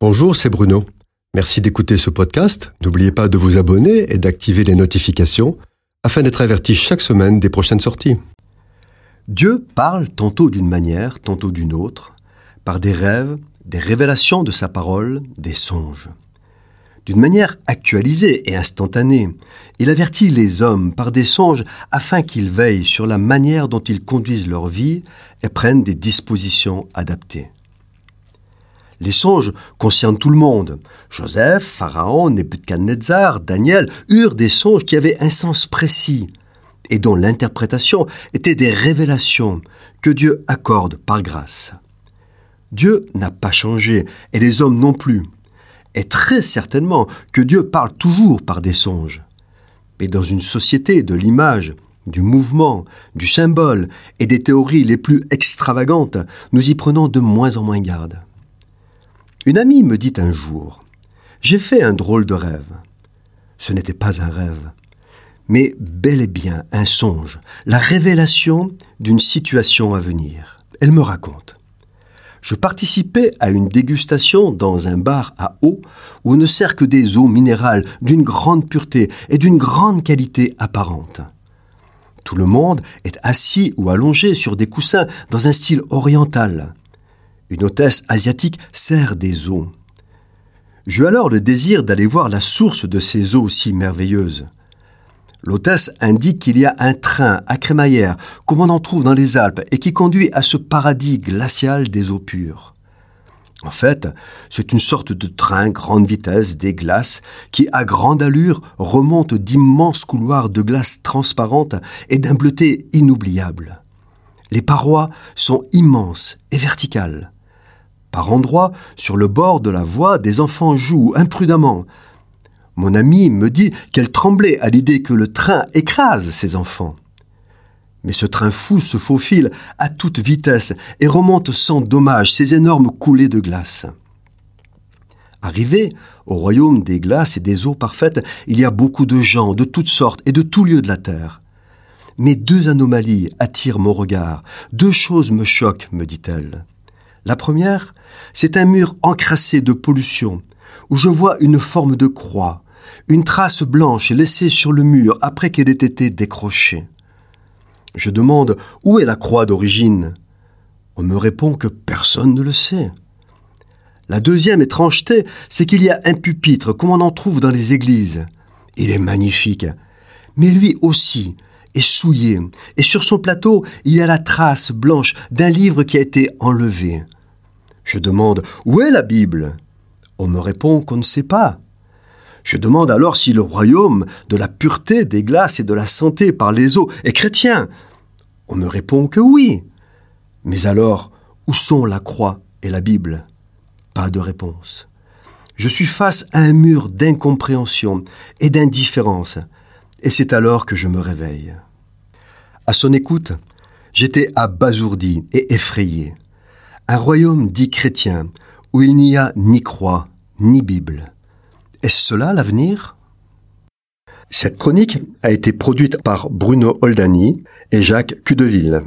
Bonjour, c'est Bruno. Merci d'écouter ce podcast. N'oubliez pas de vous abonner et d'activer les notifications afin d'être averti chaque semaine des prochaines sorties. Dieu parle tantôt d'une manière, tantôt d'une autre, par des rêves, des révélations de sa parole, des songes. D'une manière actualisée et instantanée, il avertit les hommes par des songes afin qu'ils veillent sur la manière dont ils conduisent leur vie et prennent des dispositions adaptées. Les songes concernent tout le monde. Joseph, Pharaon, Nebuchadnezzar, Daniel eurent des songes qui avaient un sens précis et dont l'interprétation était des révélations que Dieu accorde par grâce. Dieu n'a pas changé et les hommes non plus. Et très certainement que Dieu parle toujours par des songes. Mais dans une société de l'image, du mouvement, du symbole et des théories les plus extravagantes, nous y prenons de moins en moins garde. Une amie me dit un jour J'ai fait un drôle de rêve. Ce n'était pas un rêve, mais bel et bien un songe, la révélation d'une situation à venir. Elle me raconte. Je participais à une dégustation dans un bar à eau où ne sert que des eaux minérales d'une grande pureté et d'une grande qualité apparente. Tout le monde est assis ou allongé sur des coussins dans un style oriental. Une hôtesse asiatique sert des eaux. J'eus alors le désir d'aller voir la source de ces eaux si merveilleuses. L'hôtesse indique qu'il y a un train à crémaillère, comme on en trouve dans les Alpes, et qui conduit à ce paradis glacial des eaux pures. En fait, c'est une sorte de train grande vitesse des glaces qui, à grande allure, remonte d'immenses couloirs de glace transparente et d'un bleuté inoubliable. Les parois sont immenses et verticales. Par endroits, sur le bord de la voie, des enfants jouent imprudemment. Mon amie me dit qu'elle tremblait à l'idée que le train écrase ses enfants. Mais ce train fou se faufile à toute vitesse et remonte sans dommage ces énormes coulées de glace. Arrivé au royaume des glaces et des eaux parfaites, il y a beaucoup de gens de toutes sortes et de tous lieux de la terre. Mais deux anomalies attirent mon regard, deux choses me choquent, me dit-elle. La première, c'est un mur encrassé de pollution, où je vois une forme de croix, une trace blanche laissée sur le mur après qu'elle ait été décrochée. Je demande où est la croix d'origine? On me répond que personne ne le sait. La deuxième étrangeté, c'est qu'il y a un pupitre comme on en trouve dans les églises. Il est magnifique, mais lui aussi est souillé, et sur son plateau, il y a la trace blanche d'un livre qui a été enlevé. Je demande Où est la Bible? On me répond qu'on ne sait pas. Je demande alors si le royaume de la pureté des glaces et de la santé par les eaux est chrétien. On me répond que oui. Mais alors, où sont la croix et la Bible? Pas de réponse. Je suis face à un mur d'incompréhension et d'indifférence, et c'est alors que je me réveille. À son écoute, j'étais abasourdi et effrayé un royaume dit chrétien, où il n'y a ni croix, ni Bible. Est-ce cela l'avenir? Cette chronique a été produite par Bruno Oldani et Jacques Cudeville.